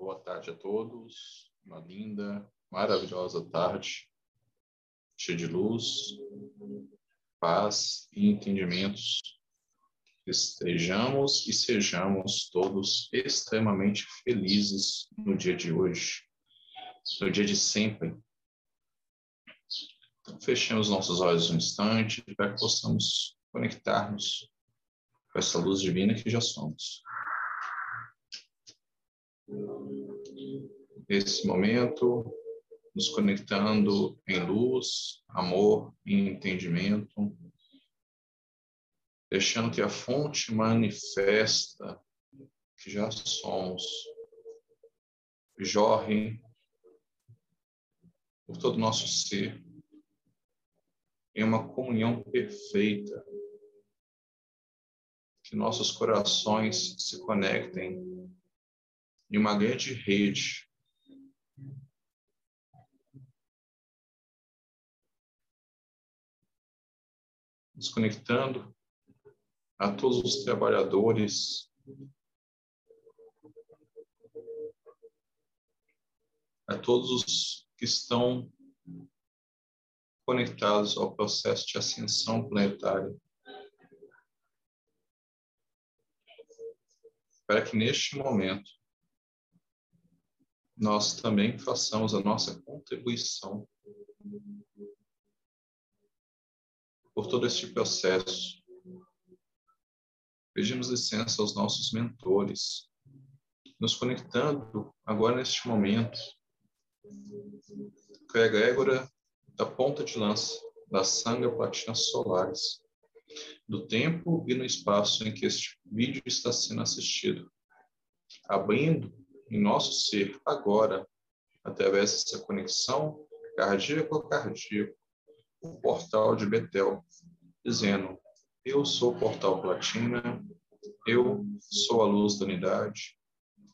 Boa tarde a todos. Uma linda, maravilhosa tarde, cheia de luz, paz e entendimentos. Estejamos e sejamos todos extremamente felizes no dia de hoje, no dia de sempre. Então, fechemos nossos olhos um instante para que possamos conectarmos com essa luz divina que já somos. Nesse momento, nos conectando em luz, amor e entendimento, deixando que a fonte manifesta que já somos. Jorre por todo o nosso ser em uma comunhão perfeita, que nossos corações se conectem em uma grande rede. Nos conectando a todos os trabalhadores, a todos os que estão conectados ao processo de ascensão planetária. Para que neste momento nós também façamos a nossa contribuição por todo este processo. Pedimos licença aos nossos mentores, nos conectando agora neste momento com a egrégora da ponta de lança das Sangha Platina Solares, do tempo e no espaço em que este vídeo está sendo assistido, abrindo em nosso ser agora, através dessa conexão cardíaco a cardíaco, o portal de Betel, dizendo: Eu sou o portal Platina, eu sou a luz da unidade,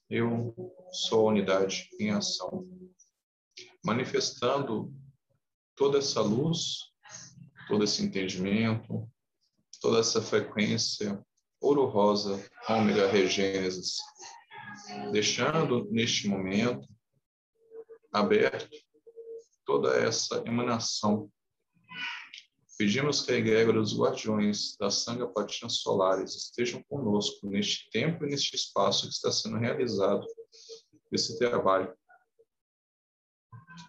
eu sou a unidade em ação. Manifestando toda essa luz, todo esse entendimento, toda essa frequência ouro rosa, ômega regênesis, deixando neste momento aberto toda essa emanação. Pedimos que a egrégora dos guardiões da Sanga Patina Solares estejam conosco neste tempo e neste espaço que está sendo realizado esse trabalho,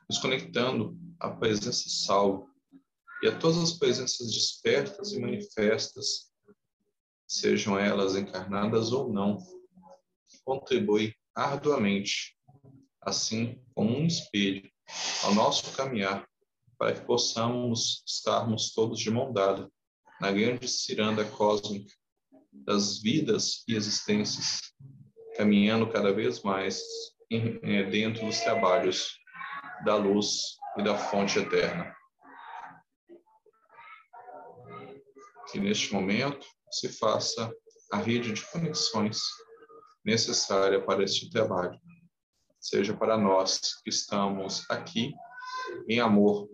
nos conectando à presença salva e a todas as presenças despertas e manifestas, sejam elas encarnadas ou não, contribui arduamente, assim como um espelho, ao nosso caminhar, para que possamos estarmos todos de mão dada na grande ciranda cósmica das vidas e existências, caminhando cada vez mais eh, dentro dos trabalhos da luz e da fonte eterna. Que neste momento se faça a rede de conexões necessária para este trabalho, seja para nós que estamos aqui em amor,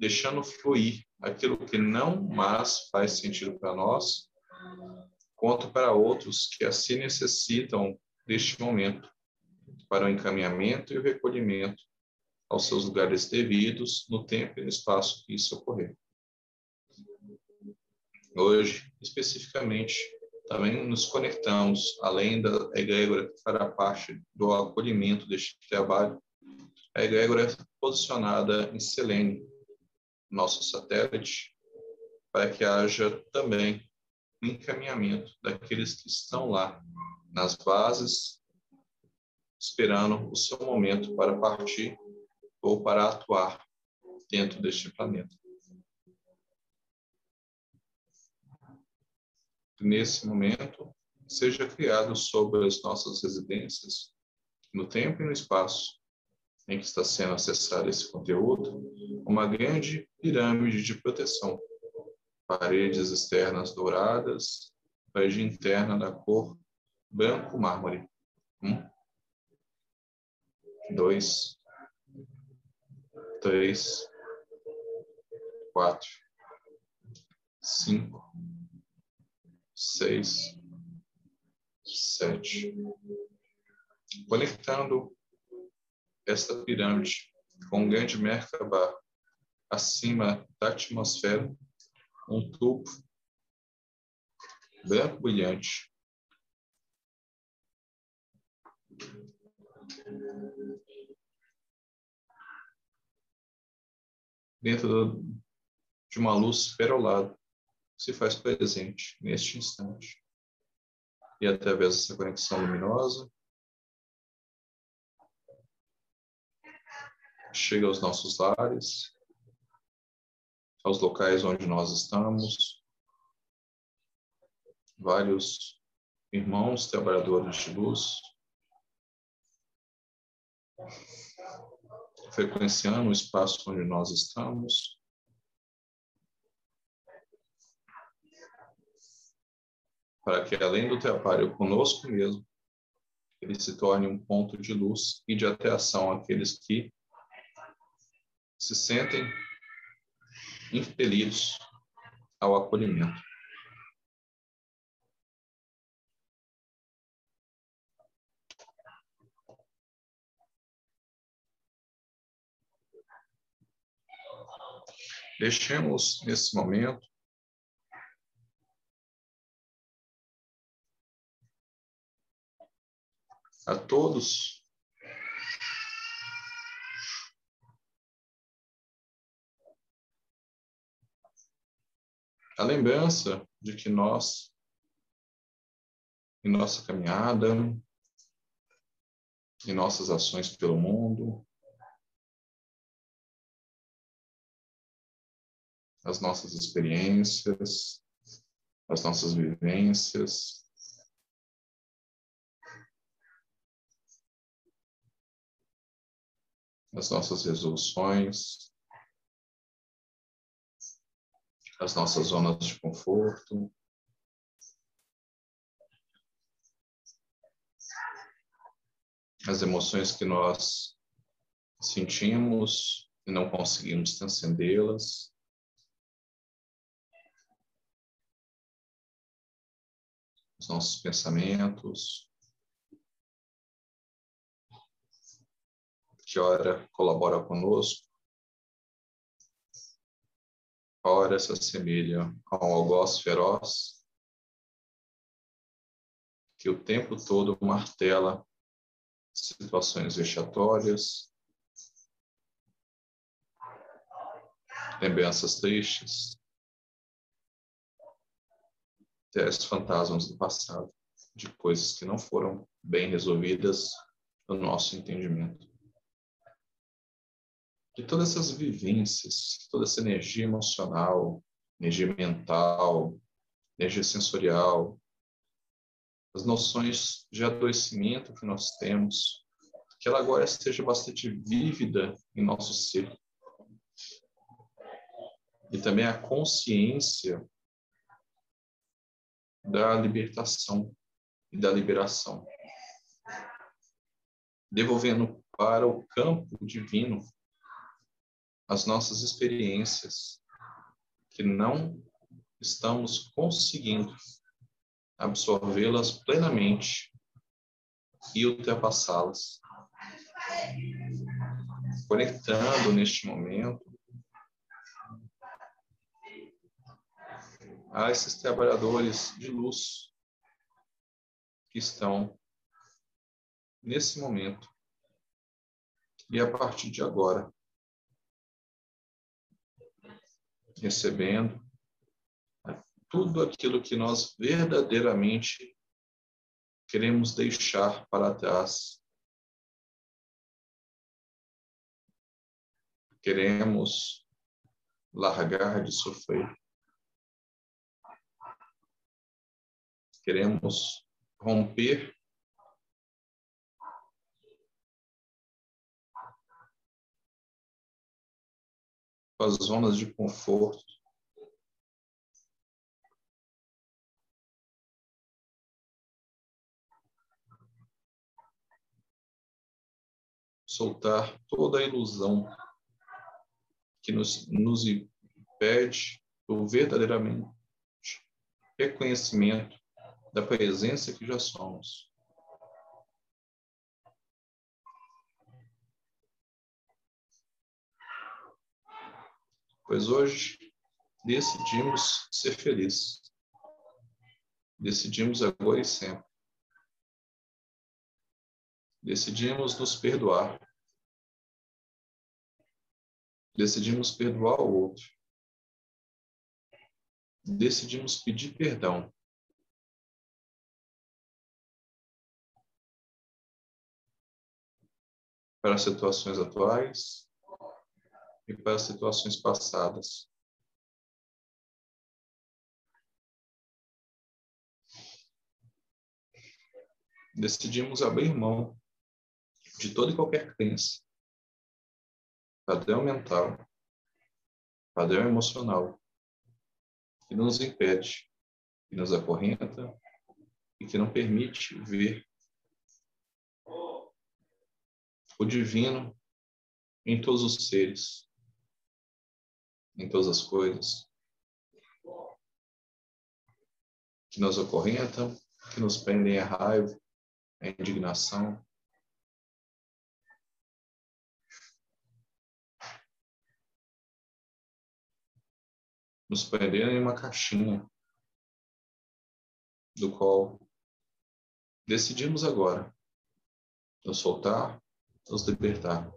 deixando fluir aquilo que não mais faz sentido para nós, quanto para outros que assim necessitam deste momento para o encaminhamento e o recolhimento aos seus lugares devidos no tempo e no espaço que isso ocorrer. Hoje, especificamente, também nos conectamos, além da egrégora que fará parte do acolhimento deste trabalho, a egrégora é posicionada em Selene, nosso satélite, para que haja também um encaminhamento daqueles que estão lá nas bases, esperando o seu momento para partir ou para atuar dentro deste planeta. Nesse momento, seja criado sobre as nossas residências, no tempo e no espaço em que está sendo acessado esse conteúdo, uma grande pirâmide de proteção, paredes externas douradas, parede interna da cor branco mármore. Um, dois, três, quatro, cinco, seis, sete, conectando esta pirâmide com um grande Merkaba acima da atmosfera, um tubo branco brilhante. Dentro de uma luz perolada, se faz presente neste instante. E através dessa conexão luminosa, chega aos nossos lares, aos locais onde nós estamos, vários irmãos trabalhadores de luz, frequenciando o espaço onde nós estamos, para que além do trabalho conosco mesmo, ele se torne um ponto de luz e de atração àqueles que se sentem impelidos ao acolhimento. Deixemos nesse momento a todos. A lembrança de que nós, em nossa caminhada, em nossas ações pelo mundo, as nossas experiências, as nossas vivências, as nossas resoluções, as nossas zonas de conforto. As emoções que nós sentimos e não conseguimos transcendê-las. Os nossos pensamentos. Que ora colabora conosco, ora se assemelha a um algoz feroz que o tempo todo martela situações vexatórias, lembranças tristes, os fantasmas do passado, de coisas que não foram bem resolvidas no nosso entendimento de todas essas vivências, toda essa energia emocional, energia mental, energia sensorial, as noções de adoecimento que nós temos, que ela agora esteja bastante vívida em nosso ser. E também a consciência da libertação e da liberação, devolvendo para o campo divino as nossas experiências que não estamos conseguindo absorvê-las plenamente e ultrapassá-las. Conectando neste momento a esses trabalhadores de luz que estão nesse momento e a partir de agora recebendo tudo aquilo que nós verdadeiramente queremos deixar para trás. Queremos largar de sofrer. Queremos romper as zonas de conforto. Soltar toda a ilusão que nos, nos impede do verdadeiramente reconhecimento da presença que já somos. Pois hoje decidimos ser felizes. Decidimos agora e sempre. Decidimos nos perdoar. Decidimos perdoar o outro. Decidimos pedir perdão. Para situações atuais e para situações passadas. Decidimos abrir mão de toda e qualquer crença, padrão mental, padrão emocional, que nos impede, que nos acorrenta e que não permite ver o divino em todos os seres, em todas as coisas, que nos acorrentam, que nos prendem a raiva, a indignação, nos prenderam em uma caixinha do qual decidimos agora nos soltar, nos libertar.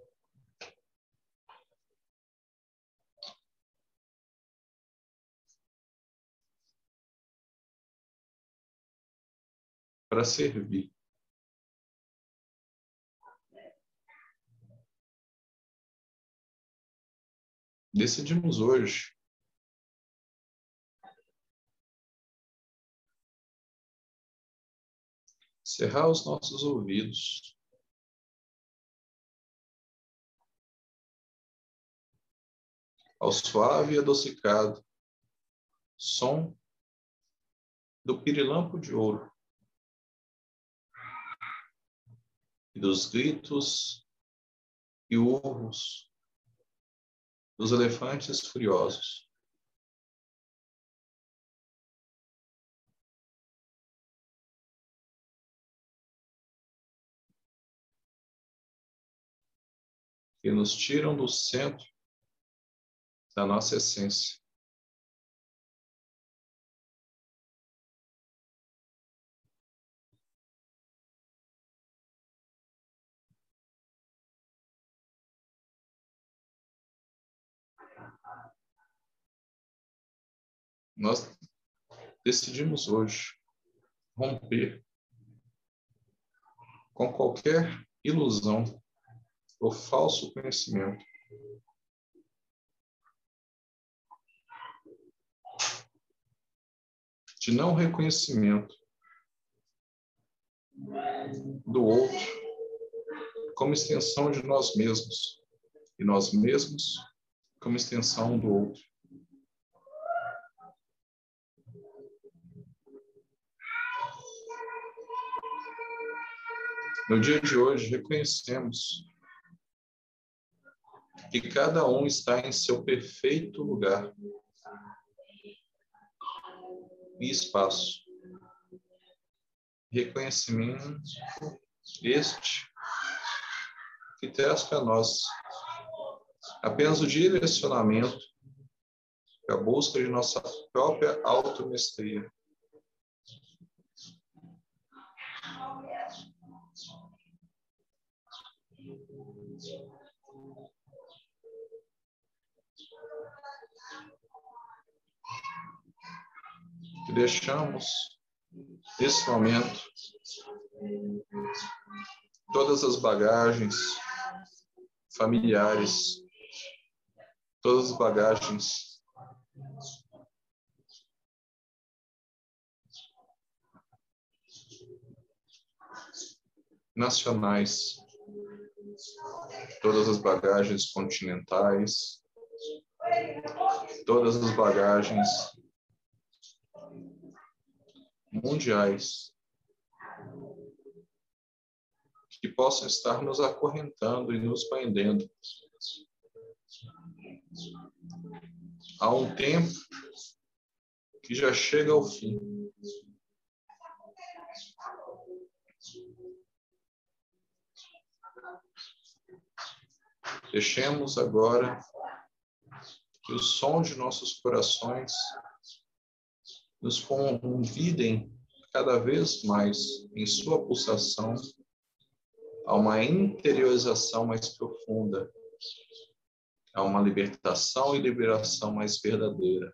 Para servir. Decidimos hoje cerrar os nossos ouvidos. Ao suave e adocicado som do pirilampo de ouro e dos gritos e urros dos elefantes furiosos. que nos tiram do centro da nossa essência. Nós decidimos hoje romper com qualquer ilusão o falso conhecimento. De não reconhecimento do outro como extensão de nós mesmos e nós mesmos como extensão do outro. No dia de hoje, reconhecemos que cada um está em seu perfeito lugar e espaço. Reconhecimento este que traz para nós apenas o direcionamento a busca de nossa própria automestria. Deixamos nesse momento todas as bagagens familiares, todas as bagagens nacionais, todas as bagagens continentais, todas as bagagens mundiais que possam estar nos acorrentando e nos prendendo. Há um tempo que já chega ao fim. Deixemos agora que o som de nossos corações nos convidem cada vez mais em sua pulsação a uma interiorização mais profunda, a uma libertação e liberação mais verdadeira.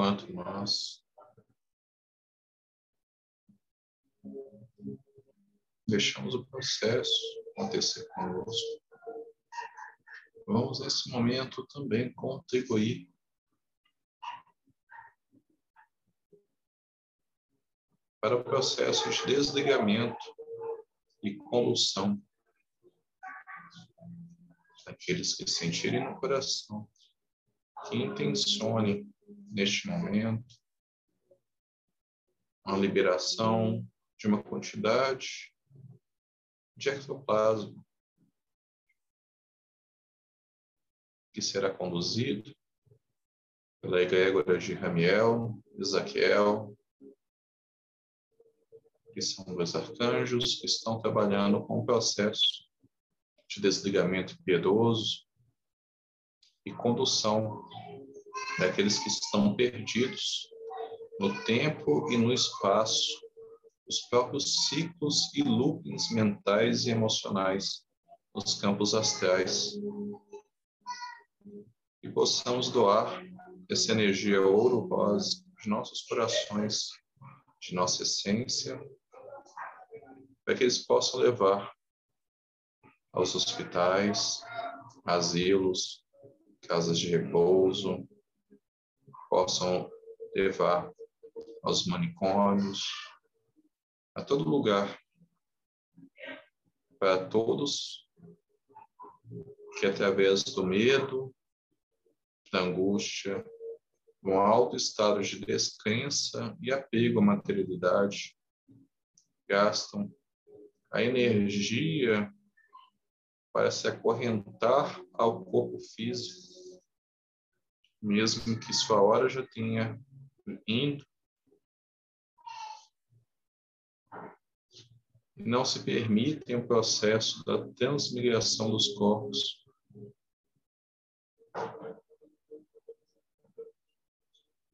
Quanto nós. Deixamos o processo acontecer conosco, vamos nesse momento também contribuir. Para o processo de desligamento e condução daqueles que sentirem no coração que intencione neste momento uma liberação de uma quantidade de ectoplasma que será conduzido pela egrégora de Ramiel, Ezaquiel, que são dois arcanjos que estão trabalhando com o processo de desligamento piedoso e condução daqueles que estão perdidos no tempo e no espaço, os próprios ciclos e loopings mentais e emocionais nos campos astrais. E possamos doar essa energia ouro-rosa de nossos corações, de nossa essência, para que eles possam levar aos hospitais, asilos, casas de repouso, possam levar aos manicômios, a todo lugar, para todos que através do medo, da angústia, um alto estado de descrença e apego à materialidade, gastam a energia para se acorrentar ao corpo físico, mesmo que sua hora já tenha indo. Não se permitem o processo da transmigração dos corpos.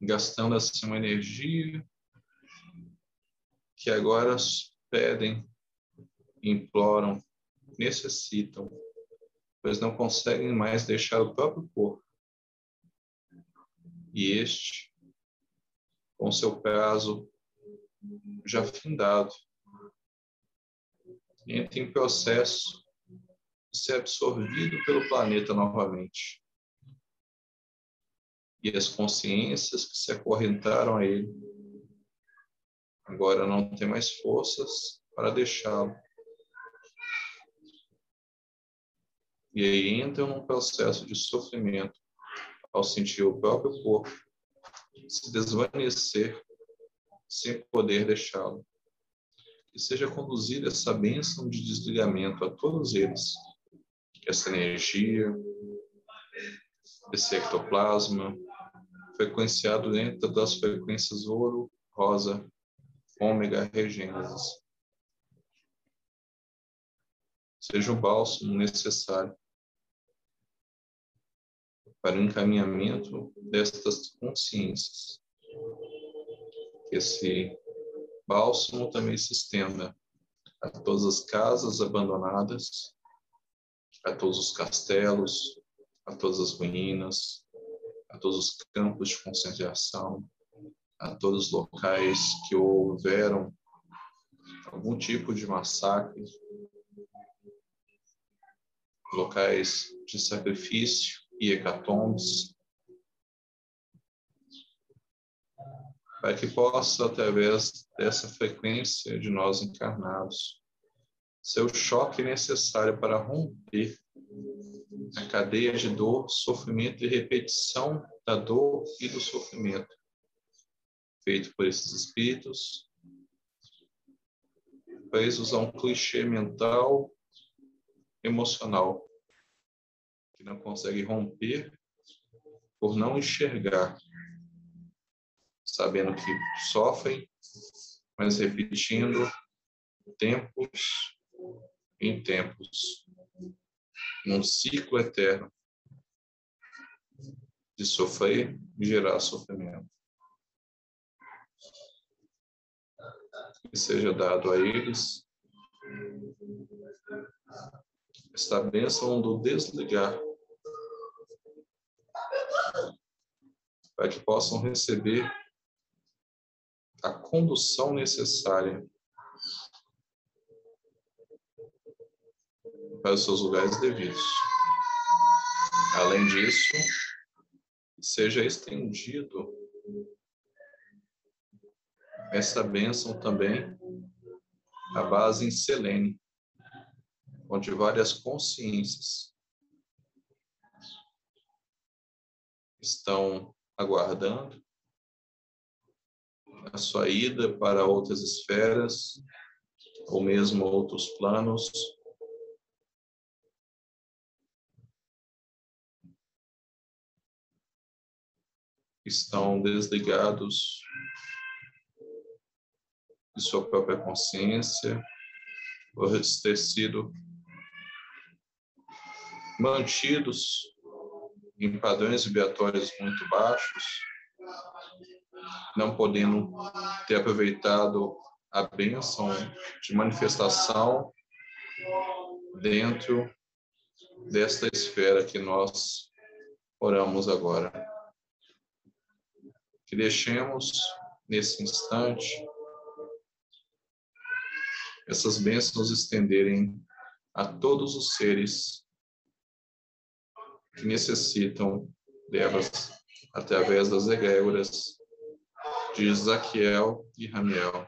Gastando assim uma energia que agora pedem, imploram necessitam, pois não conseguem mais deixar o próprio corpo. E este, com seu prazo já findado, entra em processo de ser absorvido pelo planeta novamente. E as consciências que se acorrentaram a ele agora não têm mais forças para deixá-lo e aí entram num processo de sofrimento ao sentir o próprio corpo se desvanecer sem poder deixá-lo. Que seja conduzida essa bênção de desligamento a todos eles, essa energia, esse ectoplasma, frequenciado dentro das frequências ouro, rosa, ômega, regênesis. Seja o bálsamo necessário para o encaminhamento destas consciências. Que esse bálsamo também se estenda a todas as casas abandonadas, a todos os castelos, a todas as ruínas, a todos os campos de concentração, a todos os locais que houveram algum tipo de massacre, locais de sacrifício, e hecatombes, para que possa, através dessa frequência de nós encarnados, ser o choque necessário para romper a cadeia de dor, sofrimento e repetição da dor e do sofrimento, feito por esses espíritos, presos a um clichê mental, emocional, não consegue romper por não enxergar, sabendo que sofrem, mas repetindo tempos em tempos, num ciclo eterno de sofrer e gerar sofrimento. Que seja dado a eles esta bênção do desligar, para que possam receber a condução necessária para os seus lugares devidos. Além disso, seja estendido essa bênção também à base em Selene, onde várias consciências estão aguardando a sua ida para outras esferas ou mesmo outros planos. Estão desligados de sua própria consciência, por ter sido mantidos em padrões vibratórios muito baixos, não podendo ter aproveitado a bênção de manifestação dentro desta esfera que nós oramos agora. Que deixemos nesse instante essas bênçãos estenderem a todos os seres que necessitam delas através das egrégoras de Zaquiel e Ramiel.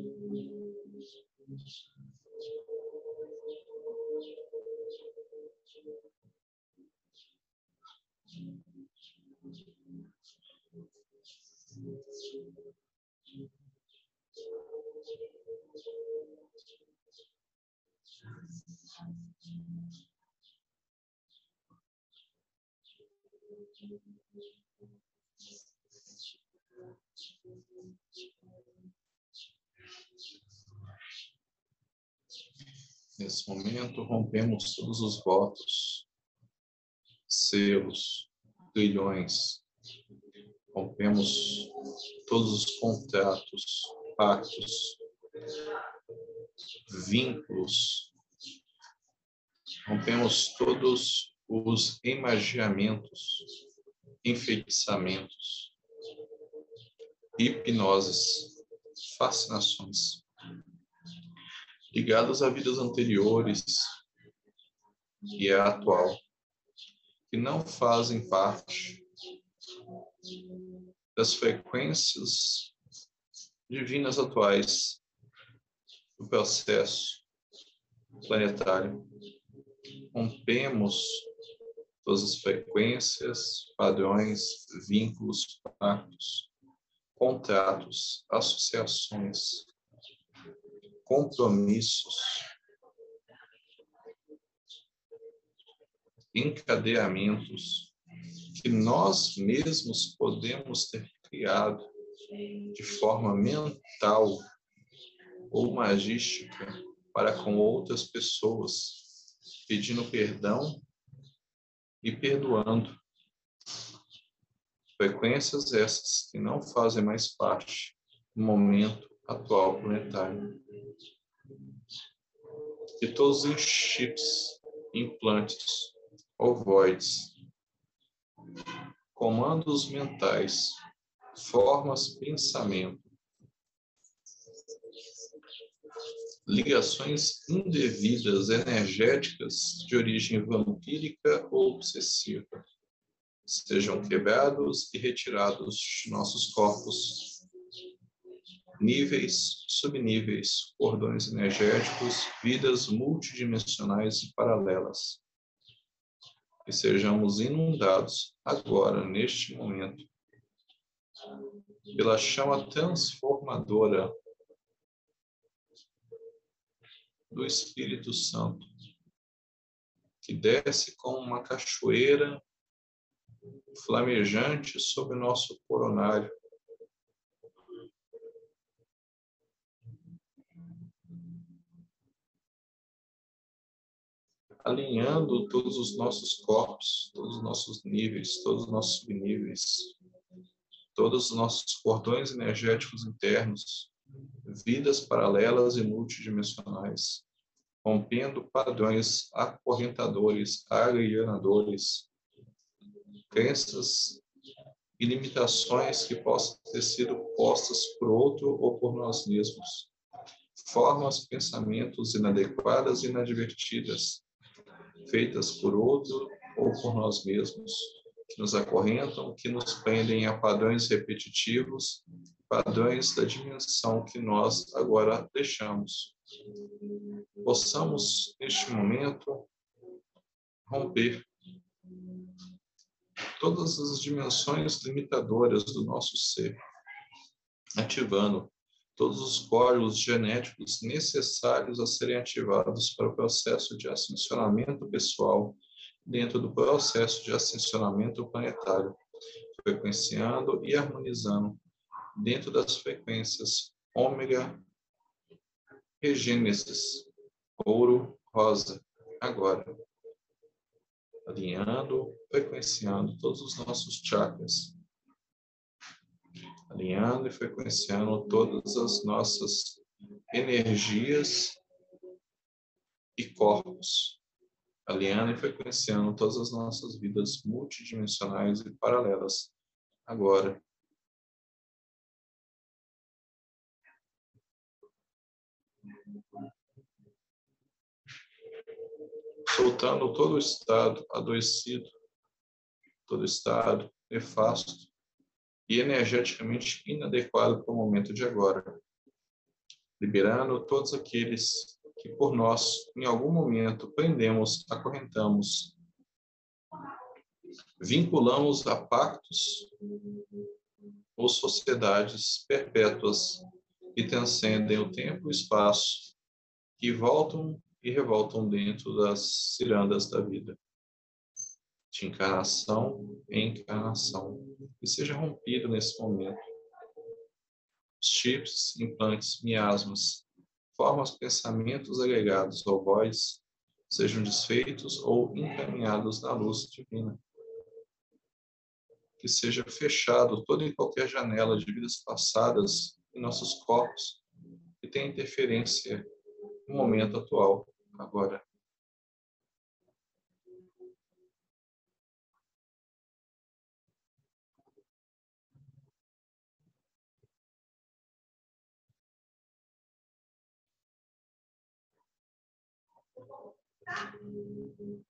Nesse momento, rompemos todos os votos, selos, grilhões, rompemos todos os contratos, pactos, vínculos, rompemos todos os emagiamentos, enfeitiçamentos, hipnoses, fascinações ligados a vidas anteriores e a atual, que não fazem parte das frequências divinas atuais do processo planetário. Rompemos todas as frequências, padrões, vínculos, pactos, contratos, associações, compromissos, encadeamentos que nós mesmos podemos ter criado de forma mental ou magística para com outras pessoas, pedindo perdão e perdoando. Frequências essas que não fazem mais parte do momento atual planetário. E todos os chips, implantes, ovoides, comandos mentais, formas pensamento, ligações indevidas energéticas de origem vampírica ou obsessiva sejam quebrados e retirados de nossos corpos. Níveis, subníveis, cordões energéticos, vidas multidimensionais e paralelas. Que sejamos inundados agora, neste momento, pela chama transformadora do Espírito Santo, que desce como uma cachoeira flamejante sobre nosso coronário. Alinhando todos os nossos corpos, todos os nossos níveis, todos os nossos subníveis, todos os nossos cordões energéticos internos, vidas paralelas e multidimensionais, rompendo padrões acorrentadores, alienadores, crenças e limitações que possam ter sido postas por outro ou por nós mesmos, formas, pensamentos inadequadas e inadvertidas, feitas por outro ou por nós mesmos, que nos acorrentam, que nos prendem a padrões repetitivos, padrões da dimensão que nós agora deixamos. Possamos, neste momento, romper todas as dimensões limitadoras do nosso ser, ativando todos os códigos genéticos necessários a serem ativados para o processo de ascensionamento pessoal dentro do processo de ascensionamento planetário, frequenciando e harmonizando dentro das frequências ômega e gênesis, ouro, rosa, agora. Alinhando, frequenciando todos os nossos chakras. Alinhando e frequenciando todas as nossas energias e corpos alinhando e frequenciando todas as nossas vidas multidimensionais e paralelas agora. Soltando todo o estado adoecido, todo o estado nefasto e energeticamente inadequado para o momento de agora. Liberando todos aqueles que por nós, em algum momento, prendemos, acorrentamos, vinculamos a pactos ou sociedades perpétuas que transcendem o tempo e o espaço, que voltam e revoltam dentro das cirandas da vida, de encarnação em encarnação, que seja rompido nesse momento. Chips, implantes, miasmas, formas pensamentos agregados ao voz sejam desfeitos ou encaminhados na luz divina. Que seja fechado toda e qualquer janela de vidas passadas em nossos corpos que tem interferência no momento atual, agora. Ah.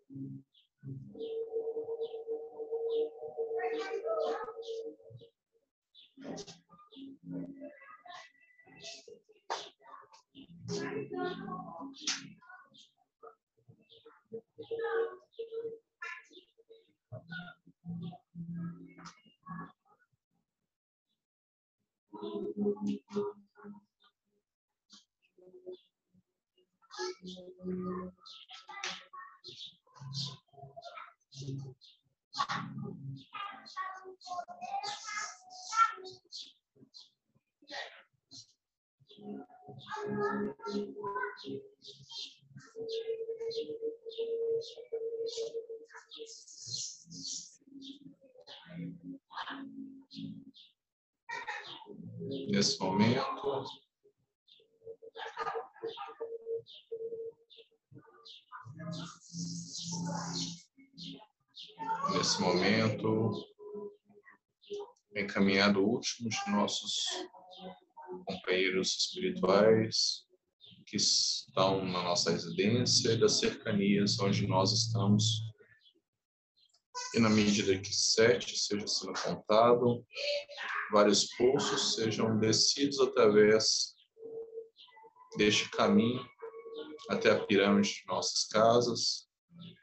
Nesse momento, nesse momento, encaminhado o último de nossos companheiros espirituais que estão na nossa residência e das cercanias onde nós estamos. E na medida que sete seja sendo contado, vários poços sejam descidos através deste caminho até a pirâmide de nossas casas,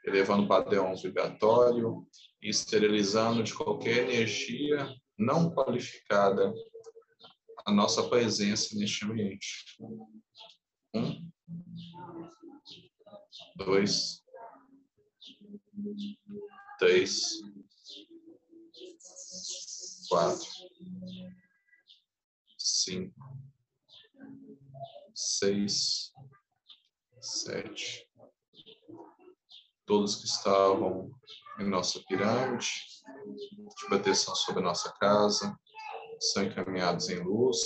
elevando o padrão vibratório e esterilizando de qualquer energia não qualificada a nossa presença neste ambiente. Um, dois, três, quatro, cinco, seis, sete. Todos que estavam em nossa pirâmide de proteção sobre nossa casa são encaminhados em luz,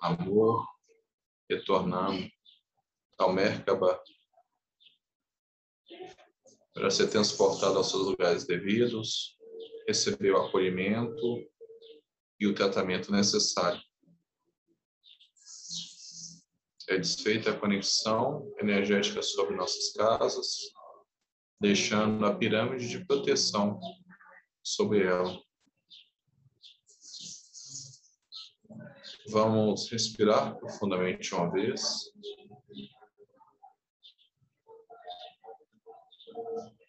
amor, retornando ao Merkaba para ser transportado aos seus lugares devidos, receber o acolhimento e o tratamento necessário. É desfeita a conexão energética sobre nossas casas, deixando a pirâmide de proteção sobre ela. Vamos respirar profundamente uma vez.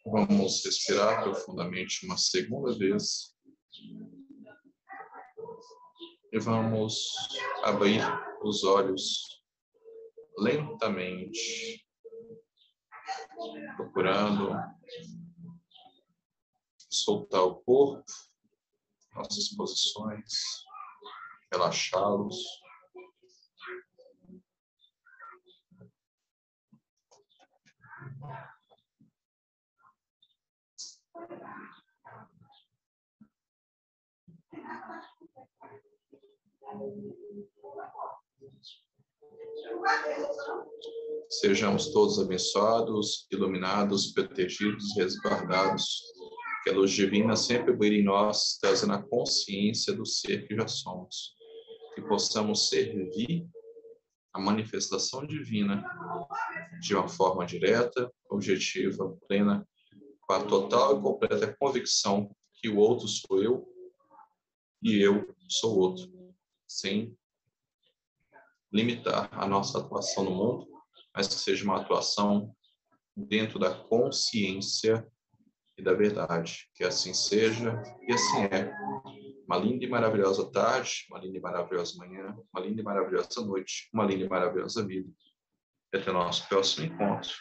Vamos respirar profundamente uma segunda vez. E vamos abrir os olhos lentamente, procurando soltar o corpo, nossas posições relaxá-los. Sejamos todos abençoados, iluminados, protegidos, resguardados. Que a luz divina sempre brilhe em nós, trazendo a consciência do ser que já somos. Que possamos servir a manifestação divina de uma forma direta, objetiva, plena, com a total e completa convicção que o outro sou eu e eu sou outro, sem limitar a nossa atuação no mundo, mas que seja uma atuação dentro da consciência e da verdade. Que assim seja e assim é uma linda e maravilhosa tarde, uma linda e maravilhosa manhã, uma linda e maravilhosa noite, uma linda e maravilhosa vida. Até o nosso próximo encontro.